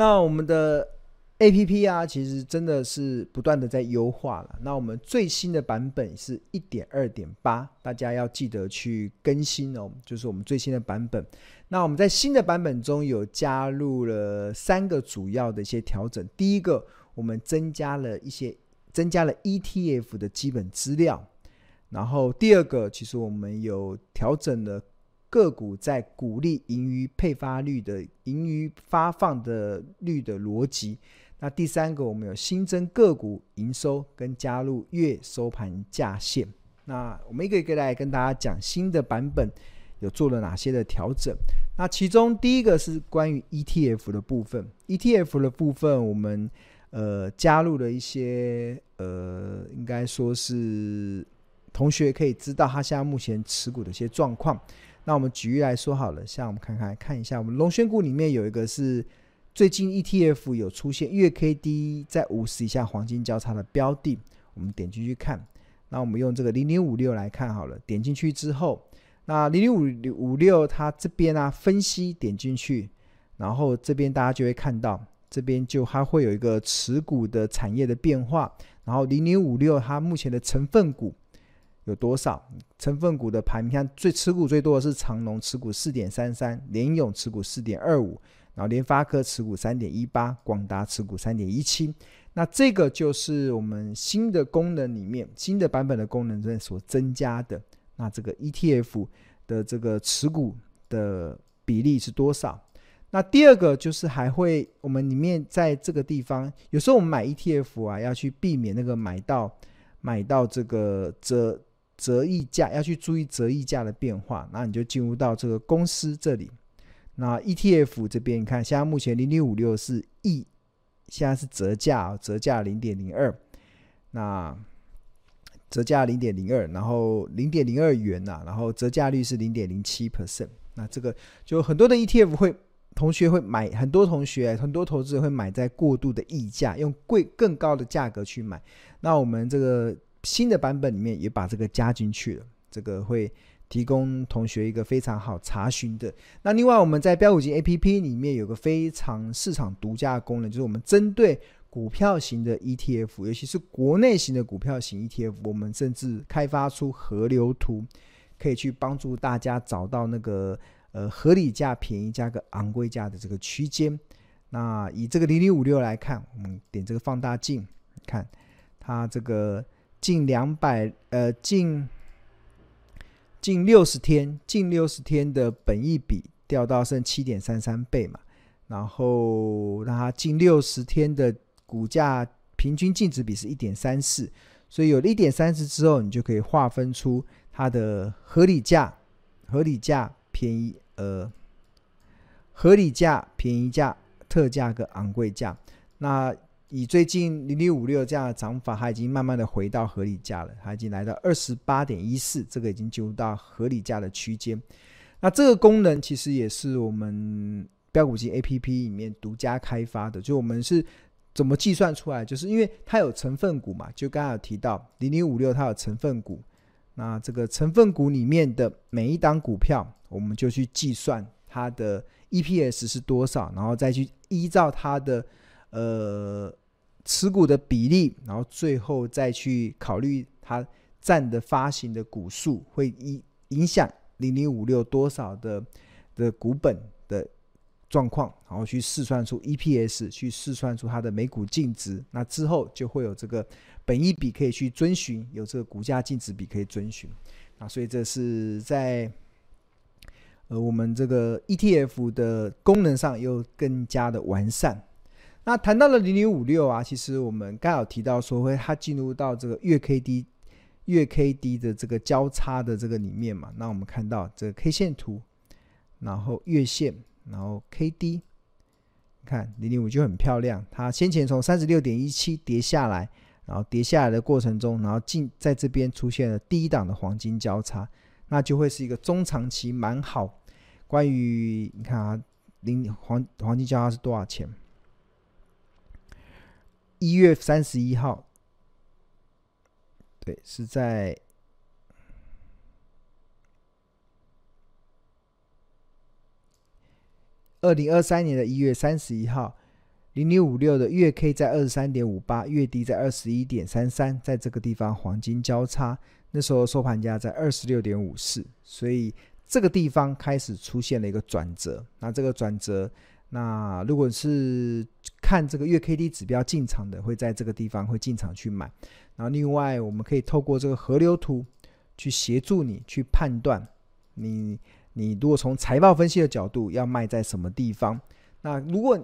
那我们的 APP 啊，其实真的是不断的在优化了。那我们最新的版本是一点二点八，大家要记得去更新哦，就是我们最新的版本。那我们在新的版本中有加入了三个主要的一些调整。第一个，我们增加了一些增加了 ETF 的基本资料。然后第二个，其实我们有调整了个股在股利盈余配发率的盈余发放的率的逻辑。那第三个，我们有新增个股营收跟加入月收盘价线。那我们一个一个来跟大家讲新的版本有做了哪些的调整。那其中第一个是关于 ETF 的部分，ETF 的部分我们呃加入了一些呃应该说是。同学可以知道他现在目前持股的一些状况。那我们举例来说好了，像我们看看看一下，我们龙选股里面有一个是最近 ETF 有出现月 K D 在五十以下黄金交叉的标的，我们点进去看。那我们用这个零零五六来看好了，点进去之后，那零零五五六它这边啊分析点进去，然后这边大家就会看到，这边就它会有一个持股的产业的变化，然后零零五六它目前的成分股。有多少成分股的盘？你看最持股最多的是长荣，持股四点三三；联咏持股四点二五；然后联发科持股三点一八；广达持股三点一七。那这个就是我们新的功能里面新的版本的功能中所增加的。那这个 ETF 的这个持股的比例是多少？那第二个就是还会我们里面在这个地方，有时候我们买 ETF 啊，要去避免那个买到买到这个折。折溢价要去注意折溢价的变化，那你就进入到这个公司这里。那 ETF 这边，你看现在目前零零五六是 E，，现在是折价，折价零点零二。那折价零点零二，然后零点零二元呐，然后折价率是零点零七 percent。那这个就很多的 ETF 会同学会买，很多同学很多投资人会买在过度的溢价，用贵更高的价格去买。那我们这个。新的版本里面也把这个加进去了，这个会提供同学一个非常好查询的。那另外我们在标股金 APP 里面有个非常市场独家的功能，就是我们针对股票型的 ETF，尤其是国内型的股票型 ETF，我们甚至开发出河流图，可以去帮助大家找到那个呃合理价、便宜价跟昂贵价的这个区间。那以这个零零五六来看，我们点这个放大镜，看它这个。近两百呃，近近六十天，近六十天的本益比掉到剩七点三三倍嘛，然后让它近六十天的股价平均净值比是一点三四，所以有了一点三四之后，你就可以划分出它的合理价、合理价、便宜呃，合理价、便宜价、特价跟昂贵价，那。以最近零零五六这样的涨法，它已经慢慢的回到合理价了，它已经来到二十八点一四，这个已经进入到合理价的区间。那这个功能其实也是我们标股金 APP 里面独家开发的，就我们是怎么计算出来？就是因为它有成分股嘛，就刚刚有提到零零五六它有成分股，那这个成分股里面的每一档股票，我们就去计算它的 EPS 是多少，然后再去依照它的呃。持股的比例，然后最后再去考虑它占的发行的股数，会影影响零零五六多少的的股本的状况，然后去试算出 EPS，去试算出它的每股净值。那之后就会有这个本一比可以去遵循，有这个股价净值比可以遵循。啊，所以这是在呃我们这个 ETF 的功能上又更加的完善。那谈到了零零五六啊，其实我们刚好提到说，会它进入到这个月 K D 月 K D 的这个交叉的这个里面嘛。那我们看到这个 K 线图，然后月线，然后 K D，你看零零五就很漂亮。它先前从三十六点一七跌下来，然后跌下来的过程中，然后进在这边出现了第一档的黄金交叉，那就会是一个中长期蛮好。关于你看啊，零黄黄金交叉是多少钱？一月三十一号，对，是在二零二三年的一月三十一号，零零五六的月 K 在二十三点五八，月低在二十一点三三，在这个地方黄金交叉，那时候收盘价在二十六点五四，所以这个地方开始出现了一个转折。那这个转折，那如果是看这个月 K D 指标进场的，会在这个地方会进场去买。然后另外，我们可以透过这个河流图去协助你去判断你。你如果从财报分析的角度，要卖在什么地方？那如果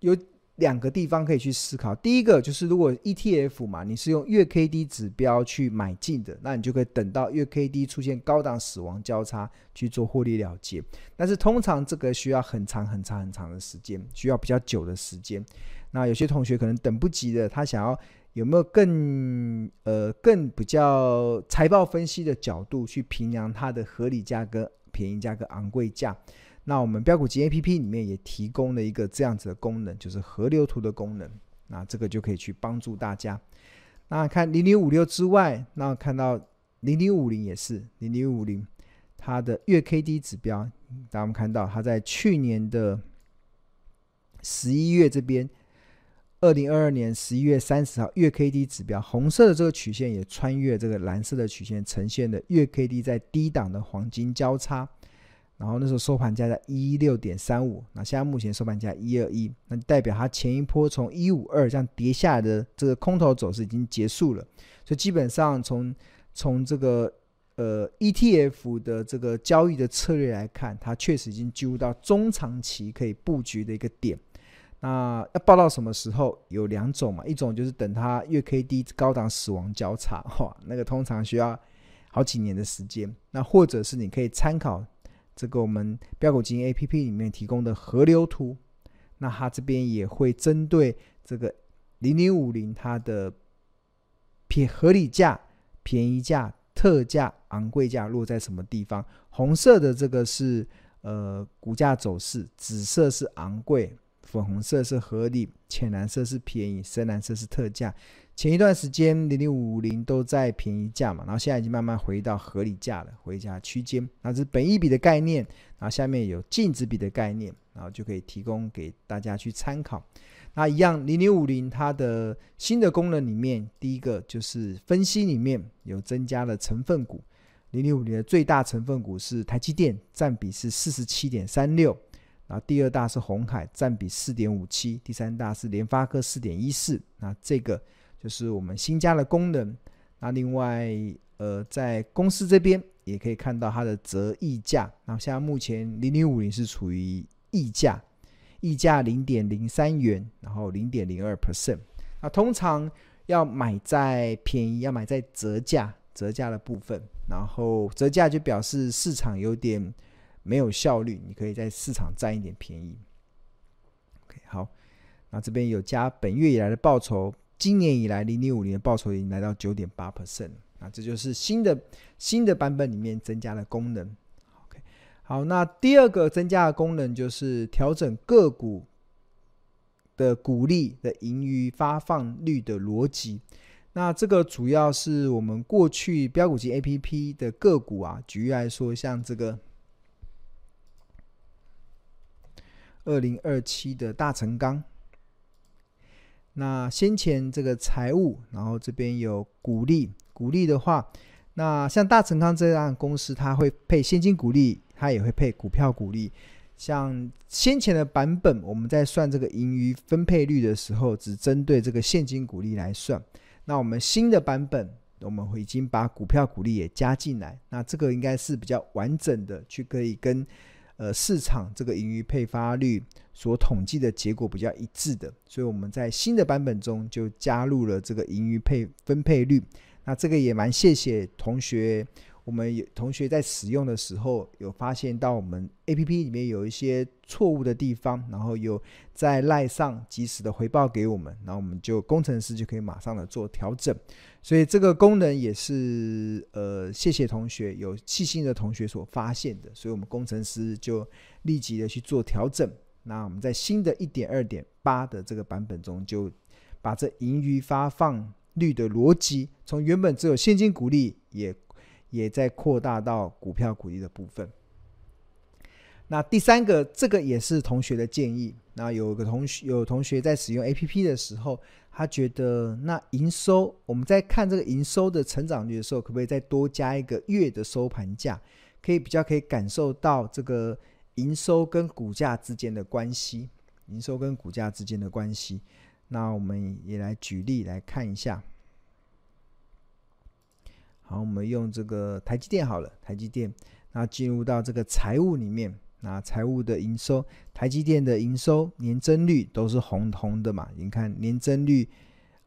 有两个地方可以去思考，第一个就是如果 ETF 嘛，你是用月 K D 指标去买进的，那你就可以等到月 K D 出现高档死亡交叉去做获利了结。但是通常这个需要很长很长很长的时间，需要比较久的时间。那有些同学可能等不及的，他想要。有没有更呃更比较财报分析的角度去评量它的合理价格、便宜价格、昂贵价？那我们标股金 APP 里面也提供了一个这样子的功能，就是河流图的功能。那这个就可以去帮助大家。那看零零五六之外，那看到零零五零也是零零五零，它的月 K D 指标，大家们看到它在去年的十一月这边。二零二二年十一月三十号，月 K D 指标红色的这个曲线也穿越这个蓝色的曲线，呈现的月 K D 在低档的黄金交叉。然后那时候收盘价在一六点三五，那现在目前收盘价一二一，那代表它前一波从一五二这样跌下来的这个空头走势已经结束了。所以基本上从从这个呃 ETF 的这个交易的策略来看，它确实已经进入到中长期可以布局的一个点。那要报到什么时候？有两种嘛，一种就是等它月 K D 高档死亡交叉，哇，那个通常需要好几年的时间。那或者是你可以参考这个我们标股基金 A P P 里面提供的河流图，那它这边也会针对这个零零五零它的便合理价、便宜价、特价、昂贵价落在什么地方？红色的这个是呃股价走势，紫色是昂贵。粉红色是合理，浅蓝色是便宜，深蓝色是特价。前一段时间零零五零都在便宜价嘛，然后现在已经慢慢回到合理价了，回价区间。那这是本一比的概念，然后下面有净值比的概念，然后就可以提供给大家去参考。那一样零零五零它的新的功能里面，第一个就是分析里面有增加了成分股，零零五零的最大成分股是台积电，占比是四十七点三六。然后第二大是鸿海，占比四点五七；第三大是联发科，四点一四。那这个就是我们新加的功能。那另外，呃，在公司这边也可以看到它的折溢价。那现在目前零零五零是处于溢价，溢价零点零三元，然后零点零二 percent。那通常要买在便宜，要买在折价，折价的部分。然后折价就表示市场有点。没有效率，你可以在市场占一点便宜。OK，好，那这边有加本月以来的报酬，今年以来零零五年的报酬已经来到九点八 percent，啊这就是新的新的版本里面增加的功能。OK，好，那第二个增加的功能就是调整个股的股利的盈余发放率的逻辑。那这个主要是我们过去标股机 APP 的个股啊，举例来说，像这个。二零二七的大成钢，那先前这个财务，然后这边有股利，股利的话，那像大成钢这样公司，它会配现金股利，它也会配股票股利。像先前的版本，我们在算这个盈余分配率的时候，只针对这个现金股利来算。那我们新的版本，我们会已经把股票股利也加进来，那这个应该是比较完整的，去可以跟。呃，市场这个盈余配发率所统计的结果比较一致的，所以我们在新的版本中就加入了这个盈余配分配率。那这个也蛮谢谢同学。我们有同学在使用的时候，有发现到我们 APP 里面有一些错误的地方，然后有在赖上及时的回报给我们，然后我们就工程师就可以马上的做调整。所以这个功能也是呃，谢谢同学有细心的同学所发现的，所以我们工程师就立即的去做调整。那我们在新的一点二点八的这个版本中，就把这盈余发放率的逻辑，从原本只有现金股利也。也在扩大到股票股利的部分。那第三个，这个也是同学的建议。那有个同学有同学在使用 APP 的时候，他觉得那营收，我们在看这个营收的成长率的时候，可不可以再多加一个月的收盘价，可以比较可以感受到这个营收跟股价之间的关系，营收跟股价之间的关系。那我们也来举例来看一下。好，我们用这个台积电好了，台积电，那进入到这个财务里面。那财务的营收，台积电的营收年增率都是红红的嘛？你看年增率，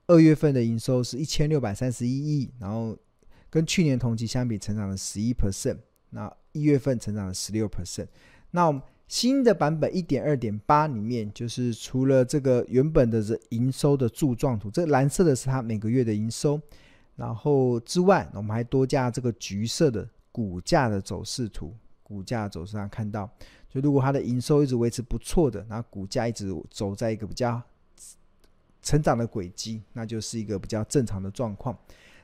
二月份的营收是一千六百三十一亿，然后跟去年同期相比，成长了十一 percent。那一月份成长了十六 percent。那我们新的版本一点二点八里面，就是除了这个原本的这营收的柱状图，这蓝色的是它每个月的营收，然后之外，我们还多加这个橘色的股价的走势图。股价走势上看到，就如果它的营收一直维持不错的，那股价一直走在一个比较成长的轨迹，那就是一个比较正常的状况。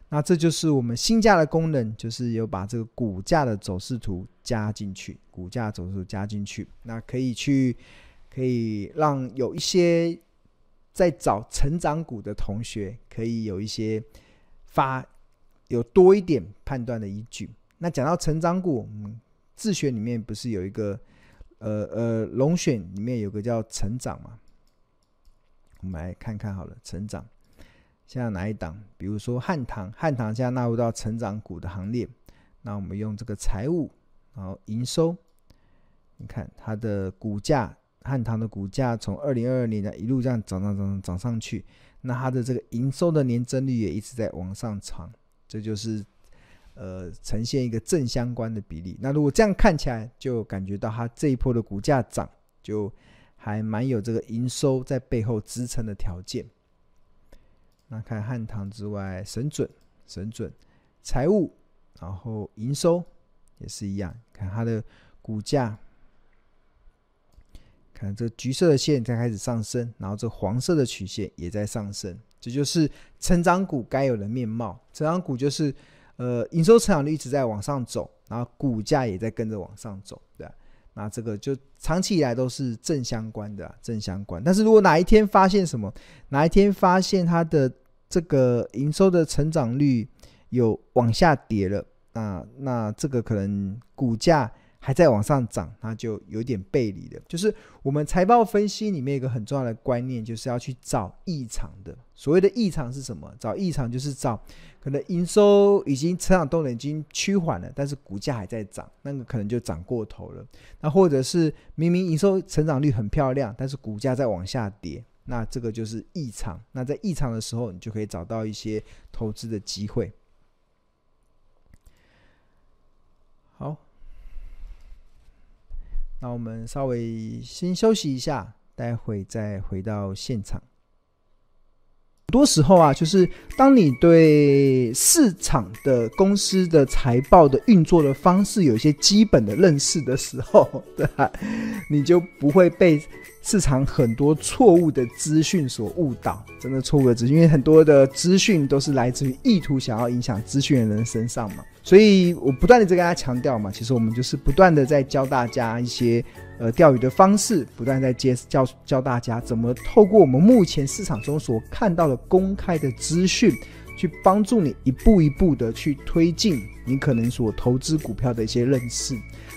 那这就是我们新加的功能，就是有把这个股价的走势图加进去，股价走势图加进去，那可以去可以让有一些在找成长股的同学，可以有一些发有多一点判断的依据。那讲到成长股，嗯。自选里面不是有一个，呃呃，龙选里面有个叫成长嘛？我们来看看好了，成长现在哪一档？比如说汉唐，汉唐现在纳入到成长股的行列。那我们用这个财务，然后营收，你看它的股价，汉唐的股价从二零二二年的一路这样涨涨涨涨上去，那它的这个营收的年增率也一直在往上涨，这就是。呃，呈现一个正相关的比例。那如果这样看起来，就感觉到它这一波的股价涨，就还蛮有这个营收在背后支撑的条件。那看汉唐之外，神准、神准、财务，然后营收也是一样。看它的股价，看这橘色的线在开始上升，然后这黄色的曲线也在上升，这就是成长股该有的面貌。成长股就是。呃，营收成长率一直在往上走，然后股价也在跟着往上走，对吧？那这个就长期以来都是正相关的，正相关。但是如果哪一天发现什么，哪一天发现它的这个营收的成长率有往下跌了，那那这个可能股价。还在往上涨，那就有点背离了。就是我们财报分析里面一个很重要的观念，就是要去找异常的。所谓的异常是什么？找异常就是找可能营收已经成长动能已经趋缓了，但是股价还在涨，那个可能就涨过头了。那或者是明明营收成长率很漂亮，但是股价在往下跌，那这个就是异常。那在异常的时候，你就可以找到一些投资的机会。好。那我们稍微先休息一下，待会再回到现场。很多时候啊，就是当你对市场的公司的财报的运作的方式有一些基本的认识的时候，对吧？你就不会被市场很多错误的资讯所误导。真的错误的资讯，因为很多的资讯都是来自于意图想要影响资讯的人身上嘛。所以我不断的在跟大家强调嘛，其实我们就是不断的在教大家一些呃钓鱼的方式，不断在接教教大家怎么透过我们目前市场中所看到的公开的资讯，去帮助你一步一步的去推进你可能所投资股票的一些认识。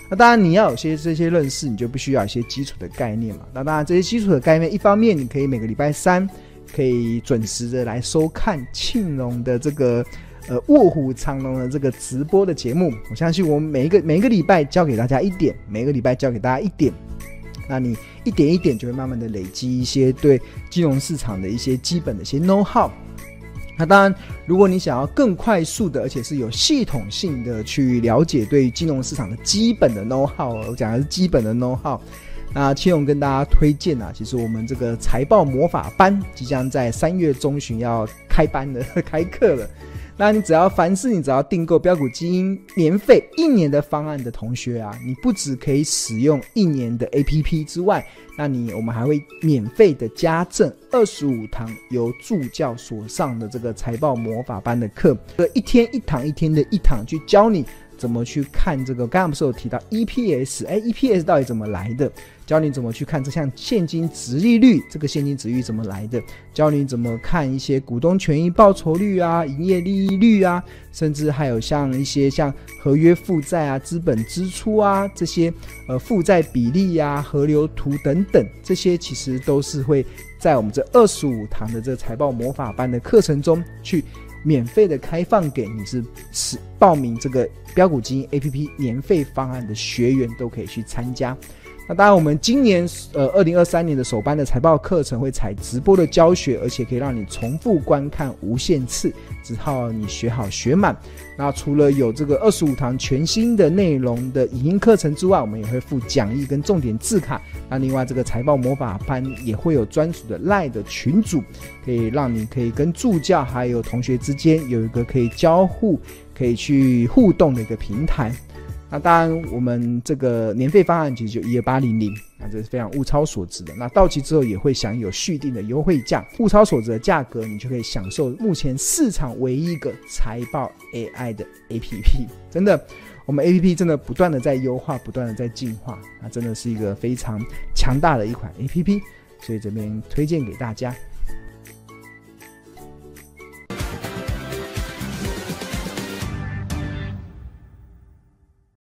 那当然你要有些这些认识，你就必须要一些基础的概念嘛。那当然这些基础的概念，一方面你可以每个礼拜三可以准时的来收看庆隆的这个。呃，卧虎藏龙的这个直播的节目，我相信我们每一个每一个礼拜教给大家一点，每个礼拜教给大家一点，那你一点一点就会慢慢的累积一些对金融市场的一些基本的一些 know how。那当然，如果你想要更快速的，而且是有系统性的去了解对金融市场的基本的 know how，我讲的是基本的 know how，那庆隆跟大家推荐啊，其实我们这个财报魔法班即将在三月中旬要开班的 开课了。那你只要凡是你只要订购标股基因年费一年的方案的同学啊，你不只可以使用一年的 APP 之外，那你我们还会免费的加赠二十五堂由助教所上的这个财报魔法班的课，一天一堂一天的一堂去教你怎么去看这个？刚刚不是有提到 EPS？哎，EPS 到底怎么来的？教你怎么去看这项现金值利率，这个现金值率怎么来的？教你怎么看一些股东权益报酬率啊、营业利率啊，甚至还有像一些像合约负债啊、资本支出啊这些呃负债比例啊、河流图等等，这些其实都是会在我们这二十五堂的这个财报魔法班的课程中去。免费的开放给你是是报名这个标股基金 APP 年费方案的学员都可以去参加。那当然，我们今年呃二零二三年的首班的财报课程会采直播的教学，而且可以让你重复观看无限次，只要你学好学满。那除了有这个二十五堂全新的内容的影音课程之外，我们也会附讲义跟重点字卡。那另外这个财报魔法班也会有专属的赖的群组，可以让你可以跟助教还有同学之间有一个可以交互、可以去互动的一个平台。那当然，我们这个年费方案其实就一二八零零，那这是非常物超所值的。那到期之后也会享有续订的优惠价，物超所值的价格，你就可以享受目前市场唯一一个财报 AI 的 APP。真的，我们 APP 真的不断的在优化，不断的在进化，那真的是一个非常强大的一款 APP，所以这边推荐给大家。